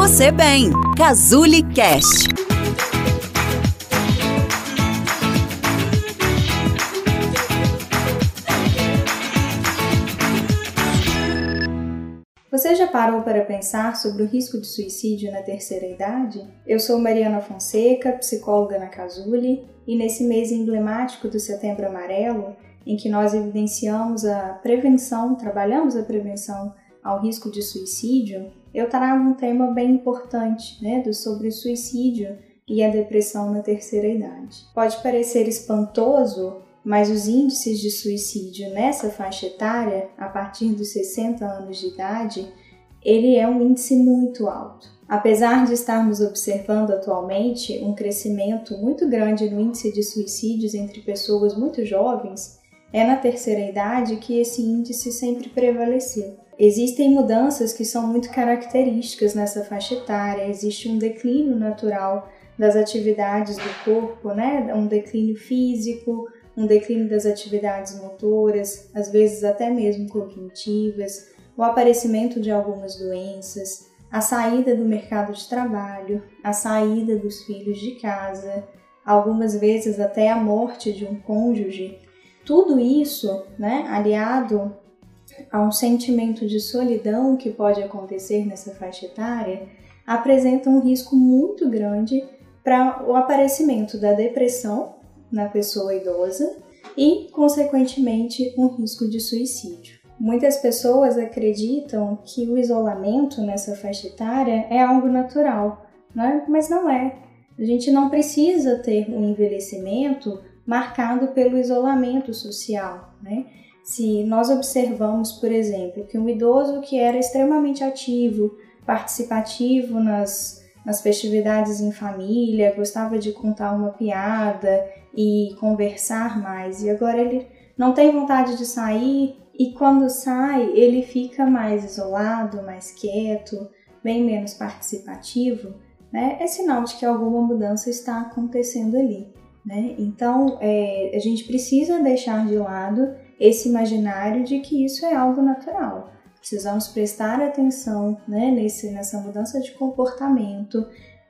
você bem. Cazuli Cast. Você já parou para pensar sobre o risco de suicídio na terceira idade? Eu sou Mariana Fonseca, psicóloga na Casuli, e nesse mês emblemático do Setembro Amarelo, em que nós evidenciamos a prevenção, trabalhamos a prevenção ao risco de suicídio, eu trago um tema bem importante, né, do sobre o suicídio e a depressão na terceira idade. Pode parecer espantoso, mas os índices de suicídio nessa faixa etária, a partir dos 60 anos de idade, ele é um índice muito alto. Apesar de estarmos observando atualmente um crescimento muito grande no índice de suicídios entre pessoas muito jovens, é na terceira idade que esse índice sempre prevaleceu. Existem mudanças que são muito características nessa faixa etária, existe um declínio natural das atividades do corpo, né? Um declínio físico, um declínio das atividades motoras, às vezes até mesmo cognitivas, o aparecimento de algumas doenças, a saída do mercado de trabalho, a saída dos filhos de casa, algumas vezes até a morte de um cônjuge tudo isso, né, aliado a um sentimento de solidão que pode acontecer nessa faixa etária, apresenta um risco muito grande para o aparecimento da depressão na pessoa idosa e, consequentemente, um risco de suicídio. Muitas pessoas acreditam que o isolamento nessa faixa etária é algo natural, né? mas não é. A gente não precisa ter um envelhecimento marcado pelo isolamento social. Né? Se nós observamos, por exemplo, que um idoso que era extremamente ativo, participativo nas, nas festividades em família, gostava de contar uma piada e conversar mais, e agora ele não tem vontade de sair e quando sai ele fica mais isolado, mais quieto, bem menos participativo, né? É sinal de que alguma mudança está acontecendo ali. Né? Então, é, a gente precisa deixar de lado esse imaginário de que isso é algo natural. Precisamos prestar atenção né, nesse, nessa mudança de comportamento,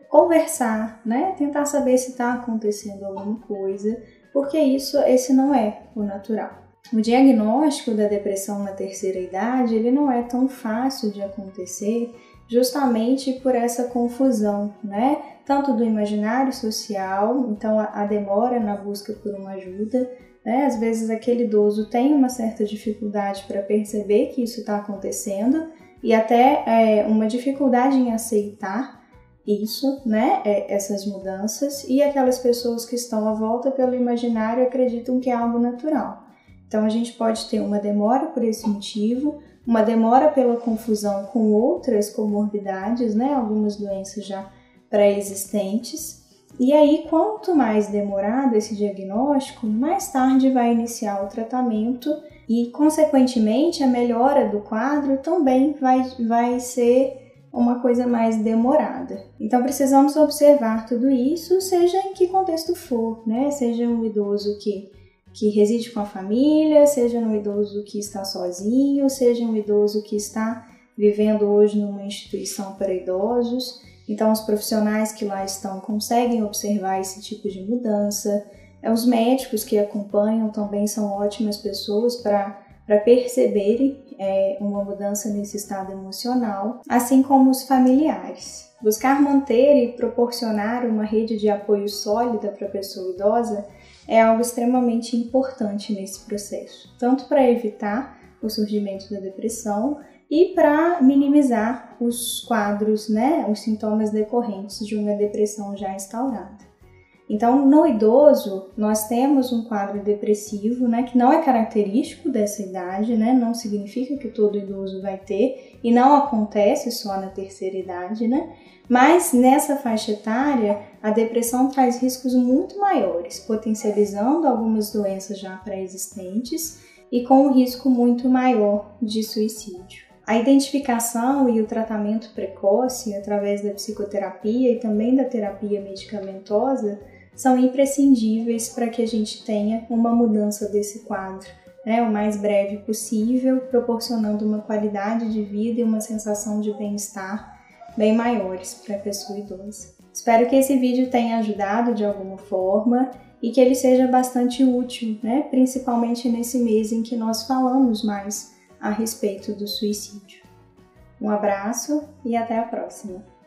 conversar, né, tentar saber se está acontecendo alguma coisa, porque isso esse não é o natural. O diagnóstico da depressão na terceira idade ele não é tão fácil de acontecer justamente por essa confusão, né? Tanto do imaginário social, então a, demora na busca por uma ajuda, né? Às vezes aquele idoso tem uma certa dificuldade para perceber que isso está acontecendo e até é, uma dificuldade em aceitar isso, né? É, essas mudanças e aquelas pessoas que estão à volta pelo imaginário acreditam que é algo natural. Então a gente pode ter uma demora por esse motivo, uma demora pela confusão com outras comorbidades, né, algumas doenças já pré-existentes. E aí, quanto mais demorado esse diagnóstico, mais tarde vai iniciar o tratamento e, consequentemente, a melhora do quadro também vai, vai ser uma coisa mais demorada. Então, precisamos observar tudo isso, seja em que contexto for, né? Seja um idoso que que reside com a família, seja um idoso que está sozinho, seja um idoso que está vivendo hoje numa instituição para idosos. Então, os profissionais que lá estão conseguem observar esse tipo de mudança. É, os médicos que acompanham também são ótimas pessoas para perceberem é, uma mudança nesse estado emocional, assim como os familiares. Buscar manter e proporcionar uma rede de apoio sólida para a pessoa idosa é algo extremamente importante nesse processo, tanto para evitar o surgimento da depressão e para minimizar os quadros, né, os sintomas decorrentes de uma depressão já instaurada. Então, no idoso, nós temos um quadro depressivo, né, que não é característico dessa idade, né, não significa que todo idoso vai ter e não acontece só na terceira idade, né, mas nessa faixa etária, a depressão traz riscos muito maiores, potencializando algumas doenças já pré-existentes e com um risco muito maior de suicídio. A identificação e o tratamento precoce através da psicoterapia e também da terapia medicamentosa são imprescindíveis para que a gente tenha uma mudança desse quadro, né, o mais breve possível, proporcionando uma qualidade de vida e uma sensação de bem-estar bem maiores para a pessoa idosa. Espero que esse vídeo tenha ajudado de alguma forma e que ele seja bastante útil, né? principalmente nesse mês em que nós falamos mais a respeito do suicídio. Um abraço e até a próxima!